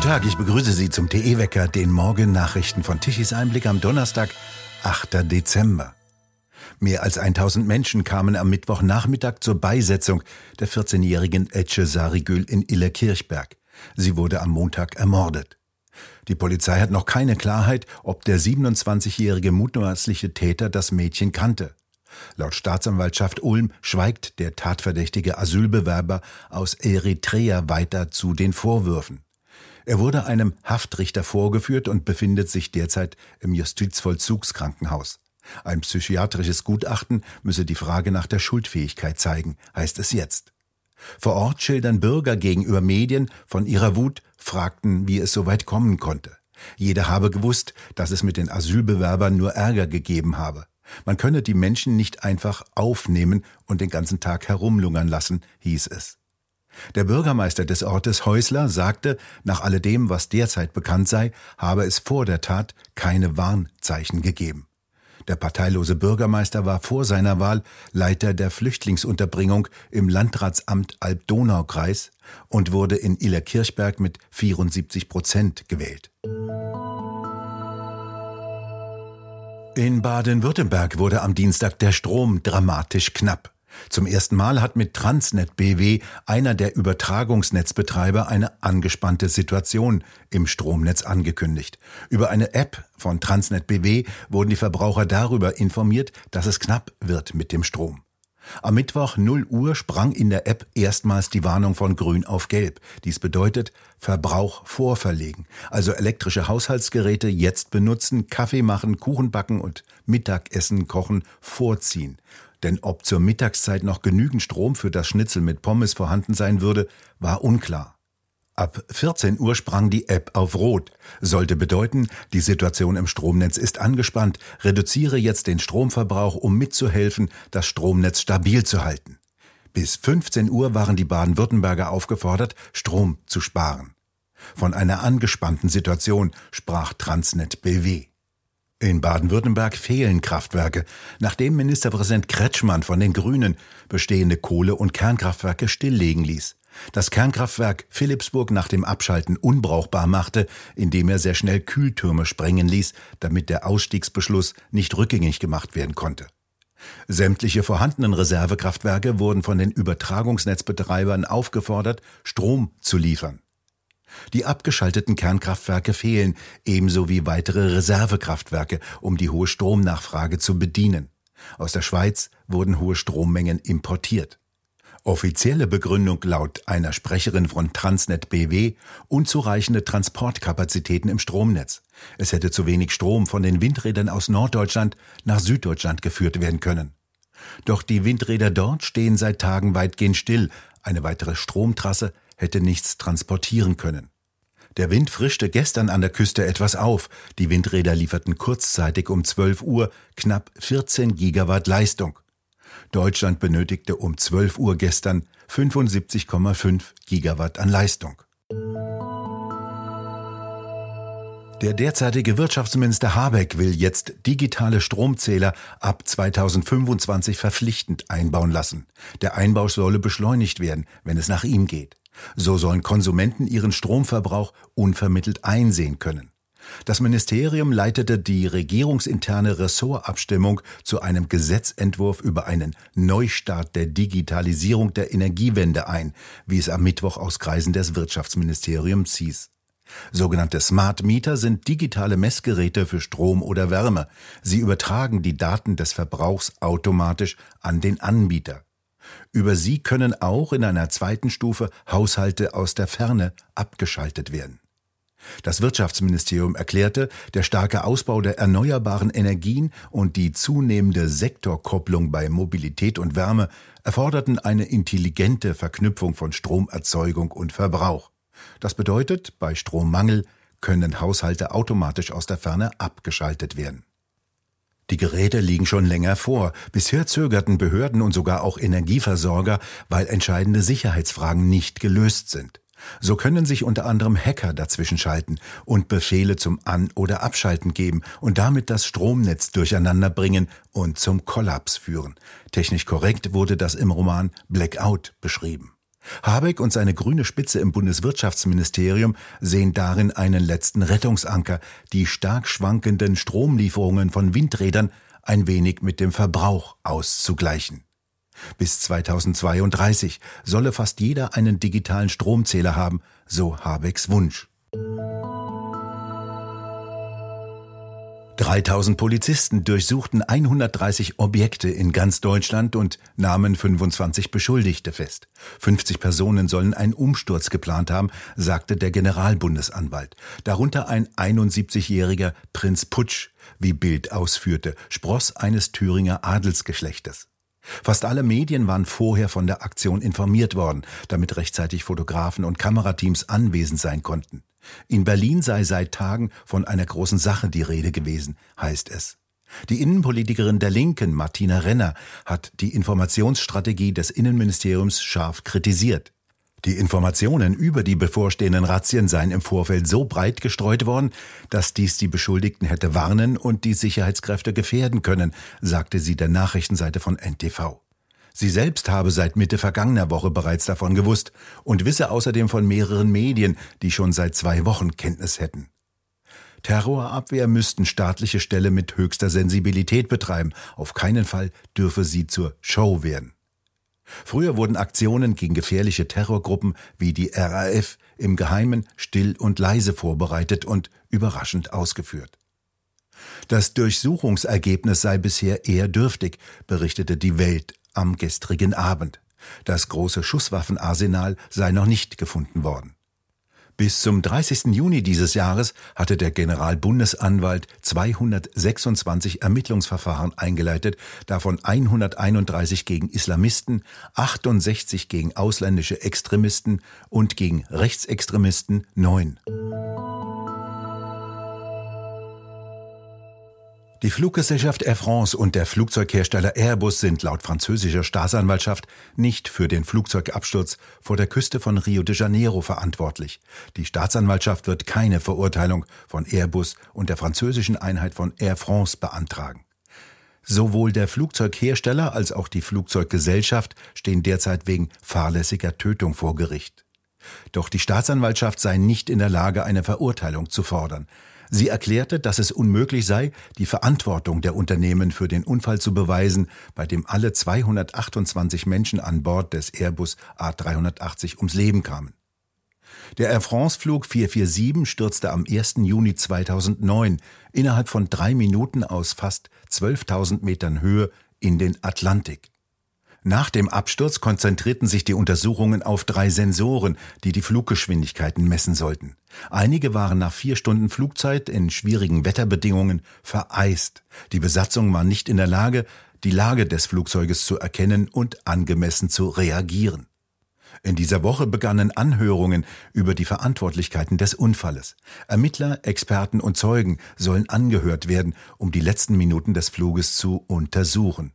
Guten Tag, ich begrüße Sie zum TE-Wecker, den Morgen-Nachrichten von Tichys Einblick am Donnerstag, 8. Dezember. Mehr als 1000 Menschen kamen am Mittwochnachmittag zur Beisetzung der 14-jährigen Etche Sarigül in Illerkirchberg. Sie wurde am Montag ermordet. Die Polizei hat noch keine Klarheit, ob der 27-jährige mutmaßliche Täter das Mädchen kannte. Laut Staatsanwaltschaft Ulm schweigt der tatverdächtige Asylbewerber aus Eritrea weiter zu den Vorwürfen. Er wurde einem Haftrichter vorgeführt und befindet sich derzeit im Justizvollzugskrankenhaus. Ein psychiatrisches Gutachten müsse die Frage nach der Schuldfähigkeit zeigen, heißt es jetzt. Vor Ort schildern Bürger gegenüber Medien von ihrer Wut, fragten, wie es so weit kommen konnte. Jeder habe gewusst, dass es mit den Asylbewerbern nur Ärger gegeben habe. Man könne die Menschen nicht einfach aufnehmen und den ganzen Tag herumlungern lassen, hieß es. Der Bürgermeister des Ortes Häusler sagte, nach alledem, was derzeit bekannt sei, habe es vor der Tat keine Warnzeichen gegeben. Der parteilose Bürgermeister war vor seiner Wahl Leiter der Flüchtlingsunterbringung im Landratsamt Alb-Donau-Kreis und wurde in Illerkirchberg mit 74 Prozent gewählt. In Baden-Württemberg wurde am Dienstag der Strom dramatisch knapp. Zum ersten Mal hat mit Transnet BW einer der Übertragungsnetzbetreiber eine angespannte Situation im Stromnetz angekündigt. Über eine App von Transnet BW wurden die Verbraucher darüber informiert, dass es knapp wird mit dem Strom. Am Mittwoch 0 Uhr sprang in der App erstmals die Warnung von grün auf gelb. Dies bedeutet Verbrauch vorverlegen, also elektrische Haushaltsgeräte jetzt benutzen, Kaffee machen, Kuchen backen und Mittagessen kochen vorziehen. Denn ob zur Mittagszeit noch genügend Strom für das Schnitzel mit Pommes vorhanden sein würde, war unklar. Ab 14 Uhr sprang die App auf Rot. Sollte bedeuten, die Situation im Stromnetz ist angespannt. Reduziere jetzt den Stromverbrauch, um mitzuhelfen, das Stromnetz stabil zu halten. Bis 15 Uhr waren die Baden-Württemberger aufgefordert, Strom zu sparen. Von einer angespannten Situation sprach Transnet BW. In Baden-Württemberg fehlen Kraftwerke, nachdem Ministerpräsident Kretschmann von den Grünen bestehende Kohle- und Kernkraftwerke stilllegen ließ. Das Kernkraftwerk Philipsburg nach dem Abschalten unbrauchbar machte, indem er sehr schnell Kühltürme sprengen ließ, damit der Ausstiegsbeschluss nicht rückgängig gemacht werden konnte. Sämtliche vorhandenen Reservekraftwerke wurden von den Übertragungsnetzbetreibern aufgefordert, Strom zu liefern. Die abgeschalteten Kernkraftwerke fehlen, ebenso wie weitere Reservekraftwerke, um die hohe Stromnachfrage zu bedienen. Aus der Schweiz wurden hohe Strommengen importiert. Offizielle Begründung laut einer Sprecherin von Transnet BW unzureichende Transportkapazitäten im Stromnetz. Es hätte zu wenig Strom von den Windrädern aus Norddeutschland nach Süddeutschland geführt werden können. Doch die Windräder dort stehen seit Tagen weitgehend still. Eine weitere Stromtrasse hätte nichts transportieren können. Der Wind frischte gestern an der Küste etwas auf. Die Windräder lieferten kurzzeitig um 12 Uhr knapp 14 Gigawatt Leistung. Deutschland benötigte um 12 Uhr gestern 75,5 Gigawatt an Leistung. Der derzeitige Wirtschaftsminister Habeck will jetzt digitale Stromzähler ab 2025 verpflichtend einbauen lassen. Der Einbau solle beschleunigt werden, wenn es nach ihm geht. So sollen Konsumenten ihren Stromverbrauch unvermittelt einsehen können. Das Ministerium leitete die regierungsinterne Ressortabstimmung zu einem Gesetzentwurf über einen Neustart der Digitalisierung der Energiewende ein, wie es am Mittwoch aus Kreisen des Wirtschaftsministeriums hieß. Sogenannte Smart Meter sind digitale Messgeräte für Strom oder Wärme. Sie übertragen die Daten des Verbrauchs automatisch an den Anbieter. Über sie können auch in einer zweiten Stufe Haushalte aus der Ferne abgeschaltet werden. Das Wirtschaftsministerium erklärte, der starke Ausbau der erneuerbaren Energien und die zunehmende Sektorkopplung bei Mobilität und Wärme erforderten eine intelligente Verknüpfung von Stromerzeugung und Verbrauch. Das bedeutet, bei Strommangel können Haushalte automatisch aus der Ferne abgeschaltet werden. Die Geräte liegen schon länger vor. Bisher zögerten Behörden und sogar auch Energieversorger, weil entscheidende Sicherheitsfragen nicht gelöst sind. So können sich unter anderem Hacker dazwischenschalten und Befehle zum An- oder Abschalten geben und damit das Stromnetz durcheinander bringen und zum Kollaps führen. Technisch korrekt wurde das im Roman Blackout beschrieben. Habeck und seine grüne Spitze im Bundeswirtschaftsministerium sehen darin einen letzten Rettungsanker, die stark schwankenden Stromlieferungen von Windrädern ein wenig mit dem Verbrauch auszugleichen. Bis 2032 solle fast jeder einen digitalen Stromzähler haben, so Habecks Wunsch. 3000 Polizisten durchsuchten 130 Objekte in ganz Deutschland und nahmen 25 Beschuldigte fest. 50 Personen sollen einen Umsturz geplant haben, sagte der Generalbundesanwalt. Darunter ein 71-jähriger Prinz Putsch, wie Bild ausführte, Spross eines Thüringer Adelsgeschlechtes. Fast alle Medien waren vorher von der Aktion informiert worden, damit rechtzeitig Fotografen und Kamerateams anwesend sein konnten. In Berlin sei seit Tagen von einer großen Sache die Rede gewesen, heißt es. Die Innenpolitikerin der Linken, Martina Renner, hat die Informationsstrategie des Innenministeriums scharf kritisiert. Die Informationen über die bevorstehenden Razzien seien im Vorfeld so breit gestreut worden, dass dies die Beschuldigten hätte warnen und die Sicherheitskräfte gefährden können, sagte sie der Nachrichtenseite von NTV. Sie selbst habe seit Mitte vergangener Woche bereits davon gewusst und wisse außerdem von mehreren Medien, die schon seit zwei Wochen Kenntnis hätten. Terrorabwehr müssten staatliche Stelle mit höchster Sensibilität betreiben, auf keinen Fall dürfe sie zur Show werden. Früher wurden Aktionen gegen gefährliche Terrorgruppen wie die RAF im Geheimen still und leise vorbereitet und überraschend ausgeführt. Das Durchsuchungsergebnis sei bisher eher dürftig, berichtete die Welt am gestrigen Abend. Das große Schusswaffenarsenal sei noch nicht gefunden worden. Bis zum 30. Juni dieses Jahres hatte der Generalbundesanwalt 226 Ermittlungsverfahren eingeleitet, davon 131 gegen Islamisten, 68 gegen ausländische Extremisten und gegen Rechtsextremisten 9. Die Fluggesellschaft Air France und der Flugzeughersteller Airbus sind laut französischer Staatsanwaltschaft nicht für den Flugzeugabsturz vor der Küste von Rio de Janeiro verantwortlich. Die Staatsanwaltschaft wird keine Verurteilung von Airbus und der französischen Einheit von Air France beantragen. Sowohl der Flugzeughersteller als auch die Flugzeuggesellschaft stehen derzeit wegen fahrlässiger Tötung vor Gericht. Doch die Staatsanwaltschaft sei nicht in der Lage, eine Verurteilung zu fordern. Sie erklärte, dass es unmöglich sei, die Verantwortung der Unternehmen für den Unfall zu beweisen, bei dem alle 228 Menschen an Bord des Airbus A380 ums Leben kamen. Der Air France-Flug 447 stürzte am 1. Juni 2009 innerhalb von drei Minuten aus fast 12.000 Metern Höhe in den Atlantik. Nach dem Absturz konzentrierten sich die Untersuchungen auf drei Sensoren, die die Fluggeschwindigkeiten messen sollten. Einige waren nach vier Stunden Flugzeit in schwierigen Wetterbedingungen vereist. Die Besatzung war nicht in der Lage, die Lage des Flugzeuges zu erkennen und angemessen zu reagieren. In dieser Woche begannen Anhörungen über die Verantwortlichkeiten des Unfalles. Ermittler, Experten und Zeugen sollen angehört werden, um die letzten Minuten des Fluges zu untersuchen.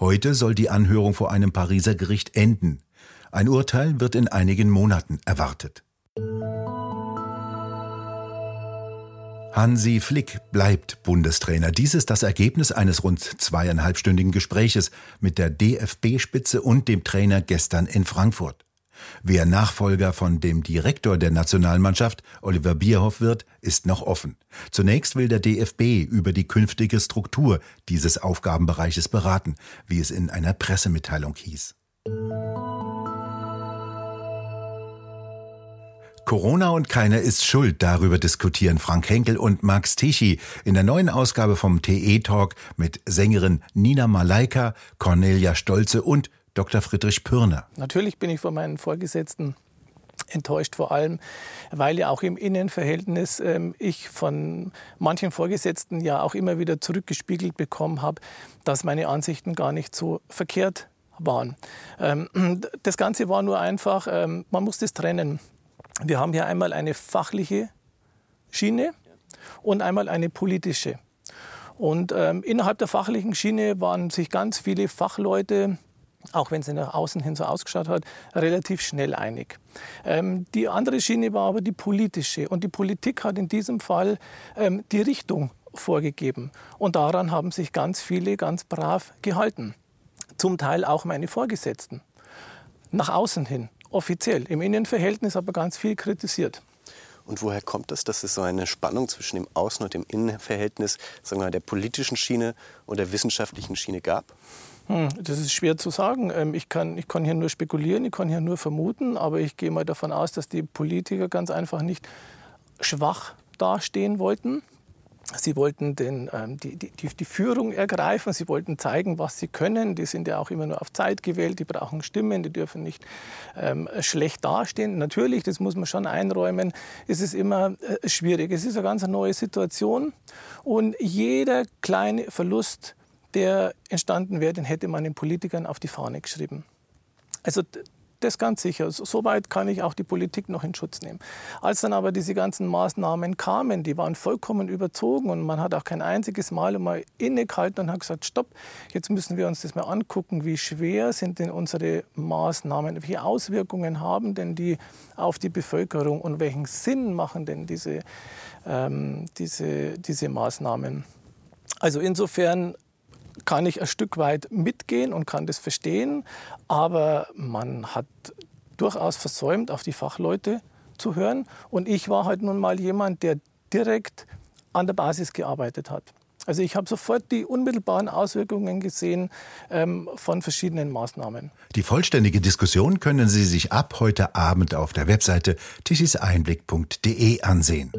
Heute soll die Anhörung vor einem Pariser Gericht enden. Ein Urteil wird in einigen Monaten erwartet. Hansi Flick bleibt Bundestrainer. Dies ist das Ergebnis eines rund zweieinhalbstündigen Gespräches mit der DFB-Spitze und dem Trainer gestern in Frankfurt. Wer Nachfolger von dem Direktor der Nationalmannschaft, Oliver Bierhoff, wird, ist noch offen. Zunächst will der DFB über die künftige Struktur dieses Aufgabenbereiches beraten, wie es in einer Pressemitteilung hieß. Corona und keiner ist schuld. Darüber diskutieren Frank Henkel und Max Tichy in der neuen Ausgabe vom TE Talk mit Sängerin Nina Malaika, Cornelia Stolze und Dr. Friedrich Pürner. Natürlich bin ich von meinen Vorgesetzten enttäuscht, vor allem, weil ja auch im Innenverhältnis ähm, ich von manchen Vorgesetzten ja auch immer wieder zurückgespiegelt bekommen habe, dass meine Ansichten gar nicht so verkehrt waren. Ähm, das Ganze war nur einfach, ähm, man muss das trennen. Wir haben hier einmal eine fachliche Schiene und einmal eine politische. Und ähm, innerhalb der fachlichen Schiene waren sich ganz viele Fachleute auch wenn sie nach außen hin so ausgeschaut hat, relativ schnell einig. Ähm, die andere Schiene war aber die politische. Und die Politik hat in diesem Fall ähm, die Richtung vorgegeben. Und daran haben sich ganz viele ganz brav gehalten. Zum Teil auch meine Vorgesetzten. Nach außen hin. offiziell. Im Innenverhältnis aber ganz viel kritisiert. Und woher kommt das, dass es so eine Spannung zwischen dem Außen- und dem Innenverhältnis sagen wir, der politischen Schiene und der wissenschaftlichen Schiene gab? Hm, das ist schwer zu sagen. Ähm, ich kann, ich kann hier nur spekulieren, ich kann hier nur vermuten, aber ich gehe mal davon aus, dass die Politiker ganz einfach nicht schwach dastehen wollten. Sie wollten den, ähm, die, die, die Führung ergreifen, sie wollten zeigen, was sie können. Die sind ja auch immer nur auf Zeit gewählt, die brauchen Stimmen, die dürfen nicht ähm, schlecht dastehen. Natürlich, das muss man schon einräumen, ist es immer äh, schwierig. Es ist eine ganz neue Situation und jeder kleine Verlust, der entstanden wäre, den hätte man den Politikern auf die Fahne geschrieben. Also das ganz sicher. Soweit kann ich auch die Politik noch in Schutz nehmen. Als dann aber diese ganzen Maßnahmen kamen, die waren vollkommen überzogen und man hat auch kein einziges Mal einmal innegehalten und hat gesagt, stopp, jetzt müssen wir uns das mal angucken, wie schwer sind denn unsere Maßnahmen, welche Auswirkungen haben denn die auf die Bevölkerung und welchen Sinn machen denn diese, ähm, diese, diese Maßnahmen. Also insofern kann ich ein Stück weit mitgehen und kann das verstehen, aber man hat durchaus versäumt, auf die Fachleute zu hören. Und ich war halt nun mal jemand, der direkt an der Basis gearbeitet hat. Also ich habe sofort die unmittelbaren Auswirkungen gesehen ähm, von verschiedenen Maßnahmen. Die vollständige Diskussion können Sie sich ab heute Abend auf der Webseite tischiseinblick.de ansehen.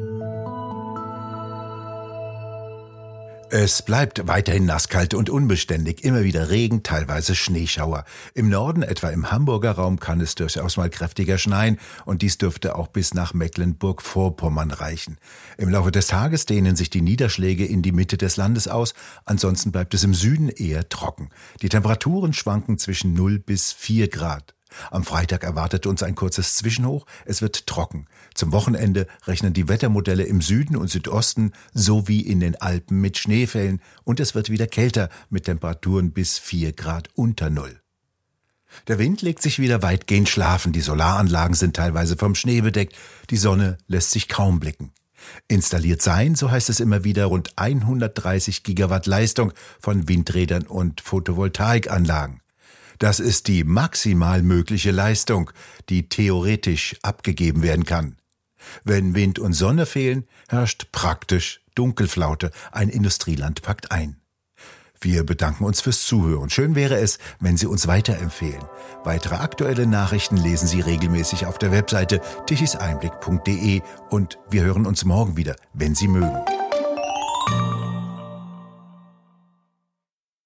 Es bleibt weiterhin nasskalt und unbeständig, immer wieder Regen, teilweise Schneeschauer. Im Norden, etwa im Hamburger Raum, kann es durchaus mal kräftiger schneien und dies dürfte auch bis nach Mecklenburg-Vorpommern reichen. Im Laufe des Tages dehnen sich die Niederschläge in die Mitte des Landes aus, ansonsten bleibt es im Süden eher trocken. Die Temperaturen schwanken zwischen 0 bis 4 Grad. Am Freitag erwartet uns ein kurzes Zwischenhoch. Es wird trocken. Zum Wochenende rechnen die Wettermodelle im Süden und Südosten sowie in den Alpen mit Schneefällen und es wird wieder kälter mit Temperaturen bis 4 Grad unter Null. Der Wind legt sich wieder weitgehend schlafen, die Solaranlagen sind teilweise vom Schnee bedeckt, die Sonne lässt sich kaum blicken. Installiert sein, so heißt es immer wieder, rund 130 Gigawatt Leistung von Windrädern und Photovoltaikanlagen. Das ist die maximal mögliche Leistung, die theoretisch abgegeben werden kann. Wenn Wind und Sonne fehlen, herrscht praktisch Dunkelflaute. Ein Industrieland packt ein. Wir bedanken uns fürs Zuhören. Schön wäre es, wenn Sie uns weiterempfehlen. Weitere aktuelle Nachrichten lesen Sie regelmäßig auf der Webseite tichiseinblick.de und wir hören uns morgen wieder, wenn Sie mögen.